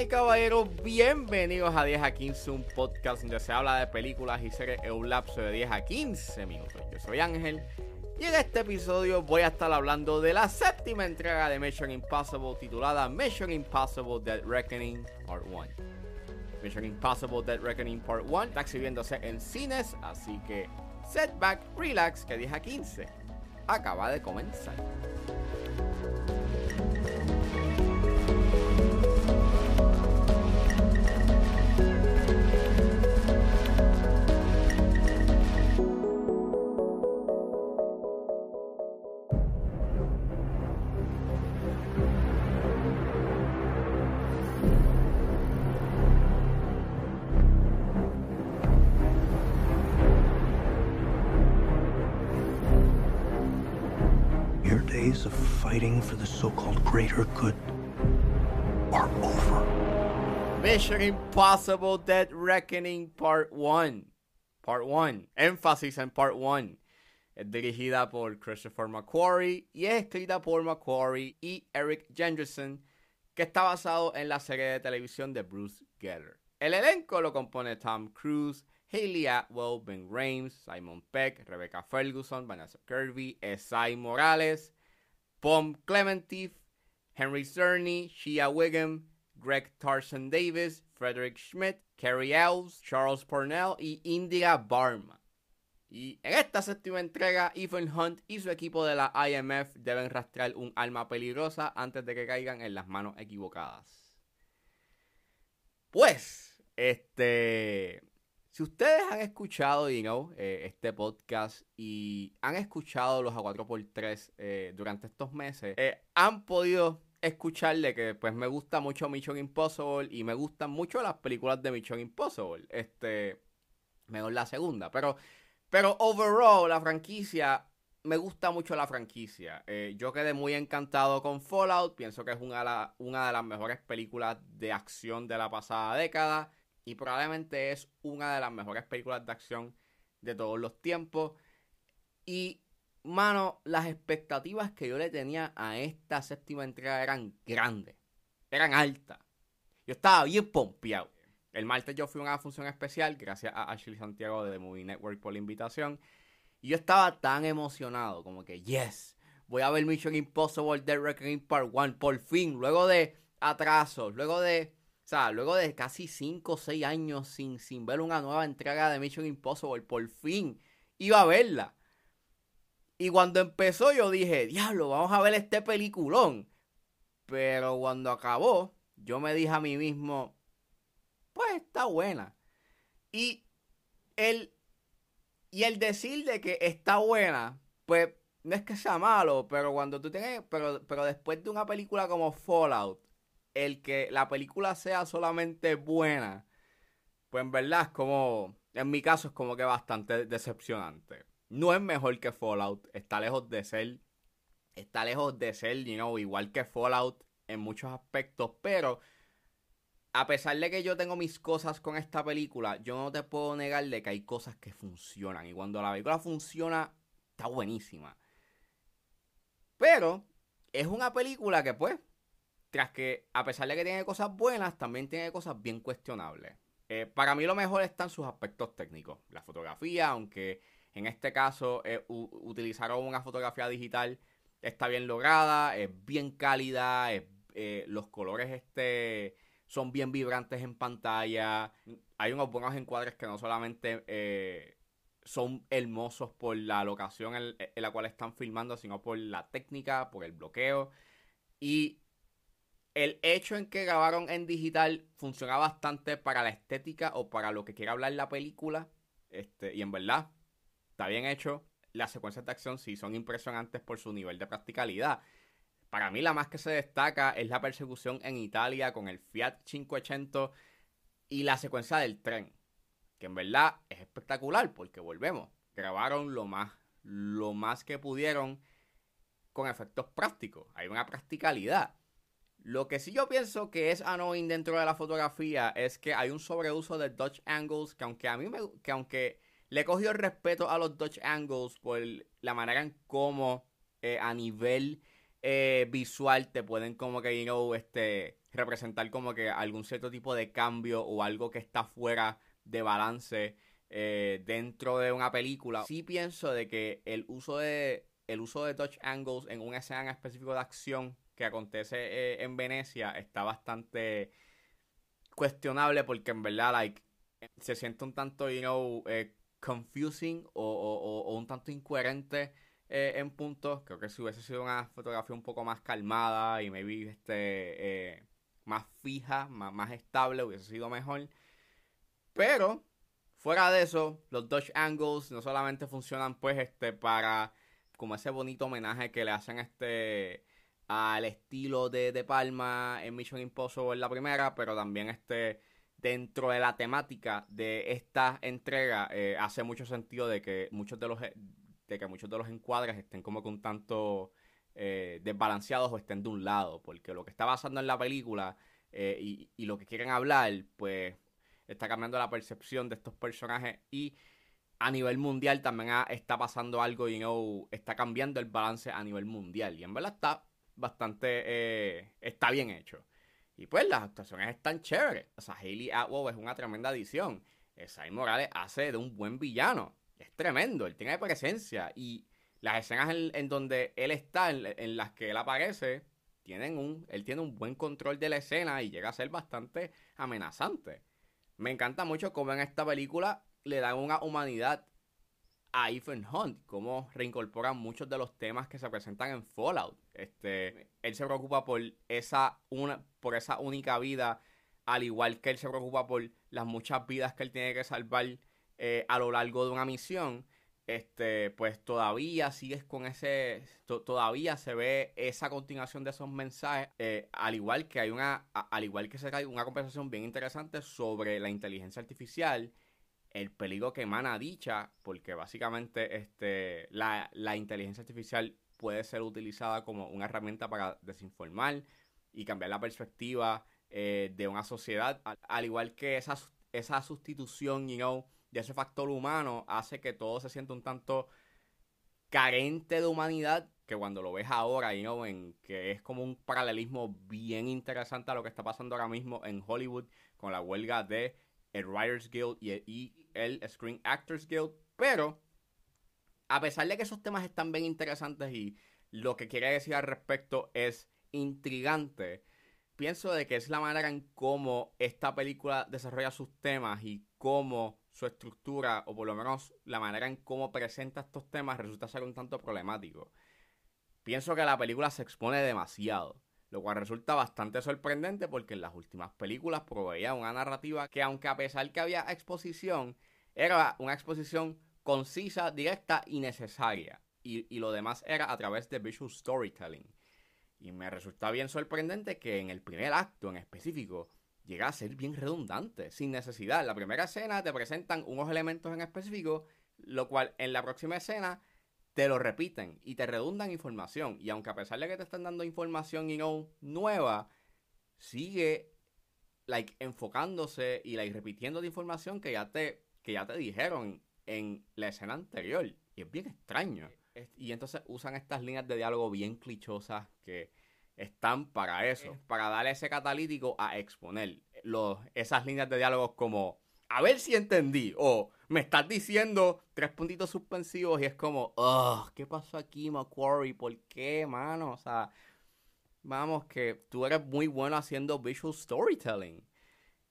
Y caballeros, bienvenidos a 10 a 15, un podcast donde se habla de películas y series en un lapso de 10 a 15 minutos. Yo soy Ángel y en este episodio voy a estar hablando de la séptima entrega de Mission Impossible titulada Mission Impossible Dead Reckoning Part 1. Mission Impossible Dead Reckoning Part 1 está exhibiéndose en cines, así que setback, relax, que 10 a 15 acaba de comenzar. Of fighting for the so called greater good are over. Mission Impossible Dead Reckoning Part 1. Part 1. Énfasis en Part 1. Es dirigida por Christopher McQuarrie y es escrita por McQuarrie y Eric Jenderson, que está basado en la serie de televisión de Bruce Getter. El elenco lo compone Tom Cruise, Hayley Atwell, Ben Rames, Simon Peck, Rebecca Ferguson, Vanessa Kirby, Esai Morales, Pom Clementif, Henry Cerny, Shia Wiggum, Greg Tarson Davis, Frederick Schmidt, Carrie Elves, Charles Pornell y Indira Barma. Y en esta séptima entrega, Ethan Hunt y su equipo de la IMF deben rastrear un arma peligrosa antes de que caigan en las manos equivocadas. Pues, este. Si ustedes han escuchado, you know, eh, este podcast y han escuchado los A4x3 eh, durante estos meses, eh, han podido escucharle que pues me gusta mucho Mission Impossible y me gustan mucho las películas de Mission Impossible. Este, mejor la segunda, pero, pero overall la franquicia, me gusta mucho la franquicia. Eh, yo quedé muy encantado con Fallout, pienso que es una una de las mejores películas de acción de la pasada década y probablemente es una de las mejores películas de acción de todos los tiempos. Y, mano, las expectativas que yo le tenía a esta séptima entrega eran grandes, eran altas. Yo estaba bien pompeado. El martes yo fui a una función especial, gracias a Ashley Santiago de The Movie Network por la invitación. Y yo estaba tan emocionado, como que, yes, voy a ver Mission Impossible Dead Reckoning Part 1, por fin, luego de atrasos, luego de, o sea, luego de casi 5 o 6 años sin, sin ver una nueva entrega de Mission Impossible, por fin iba a verla. Y cuando empezó yo dije, diablo, vamos a ver este peliculón. Pero cuando acabó, yo me dije a mí mismo, pues está buena. Y el, y el decir de que está buena, pues no es que sea malo, pero cuando tú tienes, pero, pero después de una película como Fallout, el que la película sea solamente buena, pues en verdad es como, en mi caso es como que bastante decepcionante. No es mejor que Fallout, está lejos de ser, está lejos de ser, you know, igual que Fallout en muchos aspectos, pero a pesar de que yo tengo mis cosas con esta película, yo no te puedo negar de que hay cosas que funcionan. Y cuando la película funciona, está buenísima. Pero es una película que, pues, tras que, a pesar de que tiene cosas buenas, también tiene cosas bien cuestionables. Eh, para mí lo mejor están sus aspectos técnicos. La fotografía, aunque en este caso eh, utilizaron una fotografía digital, está bien lograda, es bien cálida, eh, los colores este son bien vibrantes en pantalla. Hay unos buenos encuadres que no solamente eh, son hermosos por la locación en, en la cual están filmando, sino por la técnica, por el bloqueo. Y el hecho en que grabaron en digital funciona bastante para la estética o para lo que quiera hablar la película. Este, y en verdad, está bien hecho. Las secuencias de acción sí son impresionantes por su nivel de practicalidad. Para mí la más que se destaca es la persecución en Italia con el Fiat 580 y la secuencia del tren, que en verdad es espectacular porque volvemos, grabaron lo más lo más que pudieron con efectos prácticos, hay una practicalidad. Lo que sí yo pienso que es annoying dentro de la fotografía es que hay un sobreuso de Dutch angles que aunque a mí me que aunque le he cogido el respeto a los Dutch angles por la manera en cómo eh, a nivel eh, visual te pueden como que, este, representar como que algún cierto tipo de cambio o algo que está fuera de balance eh, dentro de una película. Sí pienso de que el uso de el uso de touch angles en una escena específico de acción que acontece eh, en Venecia está bastante cuestionable porque en verdad like se siente un tanto you know confusing o un tanto incoherente eh, en puntos. Creo que si hubiese sido una fotografía un poco más calmada y maybe este, eh, más fija, más, más estable, hubiese sido mejor. Pero, fuera de eso, los Dodge Angles no solamente funcionan pues este para como ese bonito homenaje que le hacen este al estilo de, de Palma en Mission Impossible la primera, pero también este dentro de la temática de esta entrega eh, hace mucho sentido de que muchos de los que muchos de los encuadres estén como un tanto eh, desbalanceados o estén de un lado, porque lo que está pasando en la película eh, y, lo que quieren hablar, pues está cambiando la percepción de estos personajes y a nivel mundial también está pasando algo y no está cambiando el balance a nivel mundial y en verdad está bastante eh, está bien hecho. Y pues las actuaciones están chéveres. O sea Hayley Atwell es una tremenda adición. Sai Morales hace de un buen villano. Es tremendo, él tiene presencia. Y las escenas en, donde él está, en, las que él aparece, tienen un, él tiene un buen control de la escena y llega a ser bastante amenazante. Me encanta mucho cómo en esta película le dan una humanidad a Ethan Hunt, cómo reincorporan muchos de los temas que se presentan en Fallout. Este, él se preocupa por esa, una, por esa única vida, al igual que él se preocupa por las muchas vidas que él tiene que salvar eh, a lo largo de una misión, este, pues todavía sigues con ese, todavía se ve esa continuación de esos mensajes, eh, al igual que hay una, al igual que se cae una conversación bien interesante sobre la inteligencia artificial, el peligro que emana dicha, porque básicamente este, la, inteligencia artificial puede ser utilizada como una herramienta para desinformar y cambiar la perspectiva eh, de una sociedad, al, igual que esa, esa sustitución, you know, de ese factor humano hace que todo se sienta un tanto carente de humanidad que cuando lo ves ahora y no en que es como un paralelismo bien interesante a lo que está pasando ahora mismo en Hollywood con la huelga de el Writers Guild y el Screen Actors Guild pero a pesar de que esos temas están bien interesantes y lo que quiere decir al respecto es intrigante pienso de que es la manera en cómo esta película desarrolla sus temas y cómo su estructura, o por lo menos la manera en cómo presenta estos temas, resulta ser un tanto problemático. Pienso que la película se expone demasiado, lo cual resulta bastante sorprendente porque en las últimas películas proveía una narrativa que, aunque a pesar que había exposición, era una exposición concisa, directa y necesaria. Y, y lo demás era a través de visual storytelling. Y me resulta bien sorprendente que en el primer acto en específico llega a ser bien redundante, sin necesidad. En la primera escena te presentan unos elementos en específico, lo cual en la próxima escena te lo repiten y te redundan información. Y aunque a pesar de que te están dando información y no nueva, sigue like, enfocándose y like, repitiendo la información que ya, te, que ya te dijeron en la escena anterior. Y es bien extraño. Y entonces usan estas líneas de diálogo bien clichosas que están para eso, para darle ese catalítico a exponer los, esas líneas de diálogos como, a ver si entendí, o me estás diciendo tres puntitos suspensivos y es como, ¿qué pasó aquí, Macquarie? ¿Por qué, mano? O sea, vamos, que tú eres muy bueno haciendo visual storytelling.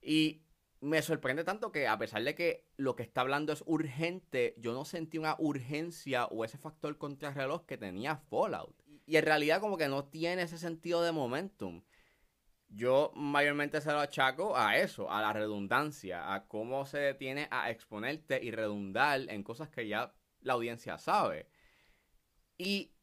Y me sorprende tanto que a pesar de que lo que está hablando es urgente, yo no sentí una urgencia o ese factor contrarreloj que tenía Fallout. Y en realidad como que no tiene ese sentido de momentum. Yo mayormente se lo achaco a eso, a la redundancia, a cómo se detiene a exponerte y redundar en cosas que ya la audiencia sabe. Y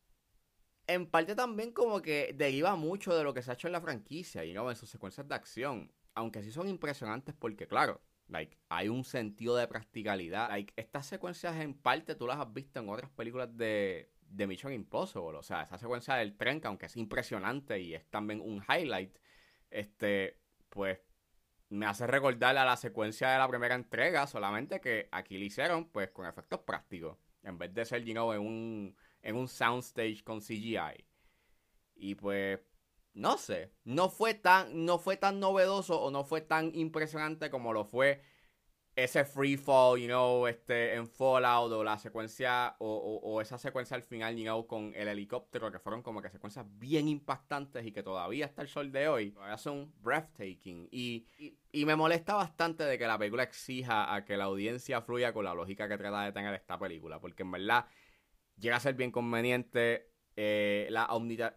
en parte también como que deriva mucho de lo que se ha hecho en la franquicia y no en sus secuencias de acción. Aunque sí son impresionantes porque, claro, like, hay un sentido de practicalidad. Like, estas secuencias en parte tú las has visto en otras películas de, de Mission Impossible. O sea, esa secuencia del tren, que aunque es impresionante y es también un highlight, este, pues me hace recordar a la secuencia de la primera entrega, solamente que aquí lo hicieron pues con efectos prácticos, en vez de ser, you know, en un, en un soundstage con CGI. Y pues, no sé, no fue tan, no fue tan novedoso o no fue tan impresionante como lo fue ese free fall, you know, este, en Fallout o la secuencia, o, esa secuencia al final, you know, con el helicóptero, que fueron como que secuencias bien impactantes y que todavía hasta el sol de hoy, todavía son breathtaking. Y, y, me molesta bastante de que la película exija a que la audiencia fluya con la lógica que trata de tener esta película, porque en verdad llega a ser bien conveniente. Eh, la,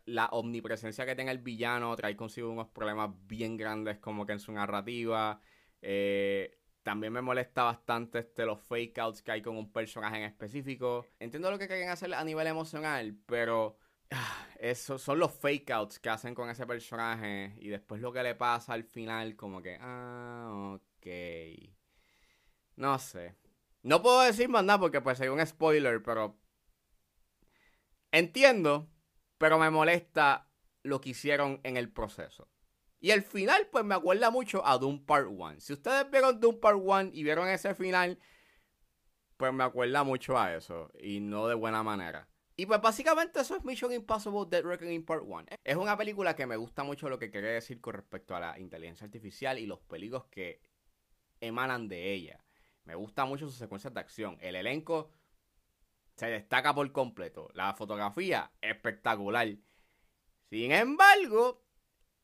la omnipresencia que tenga el villano trae consigo unos problemas bien grandes como que en su narrativa. Eh, también me molesta bastante este, los fake outs que hay con un personaje en específico. Entiendo lo que quieren hacer a nivel emocional, pero ah, eso son los fake outs que hacen con ese personaje y después lo que le pasa al final, como que, ah, ok. No sé. No puedo decir más nada porque pues hay un spoiler, pero entiendo, pero me molesta lo que hicieron en el proceso. Y el final, pues me acuerda mucho a Doom Part 1. Si ustedes vieron Doom Part 1 y vieron ese final, pues me acuerda mucho a eso. Y no de buena manera. Y pues básicamente eso es Mission Impossible Dead Reckoning Part 1. Es una película que me gusta mucho lo que quiere decir con respecto a la inteligencia artificial y los peligros que emanan de ella. Me gusta mucho sus secuencias de acción. El elenco se destaca por completo. La fotografía, espectacular. Sin embargo,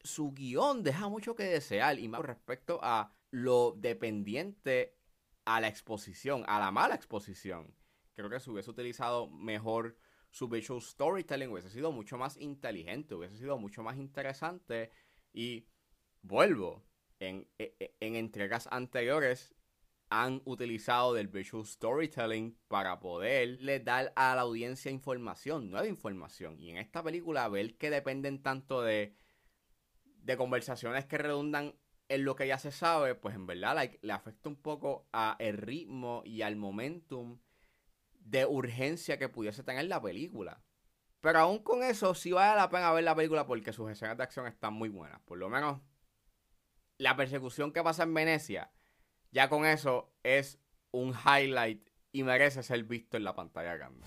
su guion deja mucho que desear y más respecto a lo dependiente a la exposición, a la mala exposición. Creo que si hubiese utilizado mejor su visual storytelling, hubiese sido mucho más inteligente, hubiese sido mucho más interesante. Y vuelvo, en, e, e, en, entregas anteriores han utilizado del visual storytelling para poderle dar a la audiencia información, nueva información. Y en esta película, ver que dependen tanto de de conversaciones que redundan en lo que ya se sabe, pues en verdad le afecta un poco a el ritmo y al momentum de urgencia que pudiese tener la película. Pero aún con eso, sí vale la pena ver la película porque sus escenas de acción están muy buenas. Por lo menos la persecución que pasa en Venecia, ya con eso es un highlight y merece ser visto en la pantalla grande.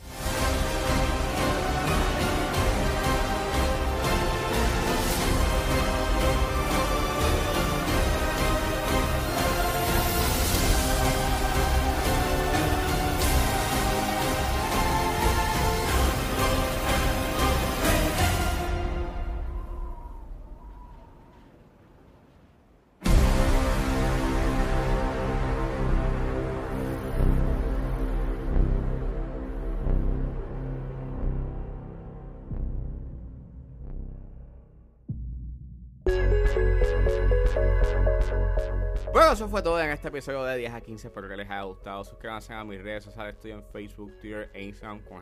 Bueno, eso fue todo en este episodio de 10 a 15. Espero que les haya gustado. Suscríbanse a mis redes sociales. Estoy en Facebook, Twitter e Instagram con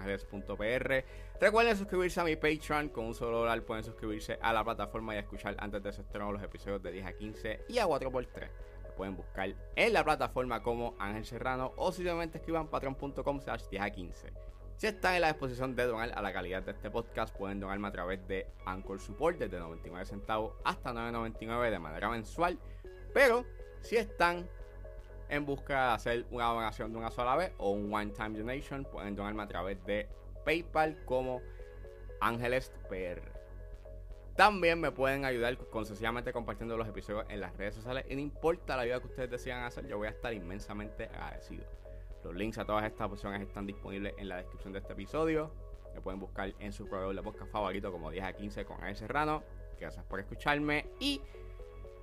Recuerden suscribirse a mi Patreon. Con un solo dólar pueden suscribirse a la plataforma y escuchar antes de ese estreno los episodios de 10 a 15 y a 4x3. pueden buscar en la plataforma como Ángel Serrano o simplemente escriban patreon.com slash 10 a 15. Si están en la disposición de donar a la calidad de este podcast, pueden donarme a través de Anchor Support desde 99 centavos hasta 9.99 de manera mensual. Pero si están en busca de hacer una donación de una sola vez o un one-time donation, pueden donarme a través de PayPal como Ángeles PR. También me pueden ayudar concesivamente compartiendo los episodios en las redes sociales. Y no importa la ayuda que ustedes decidan hacer, yo voy a estar inmensamente agradecido. Los links a todas estas opciones están disponibles en la descripción de este episodio. Me pueden buscar en su proveedor de podcast favorito como 10 a 15 con A. Serrano. Gracias por escucharme y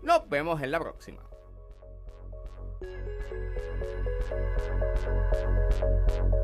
nos vemos en la próxima. Thank you.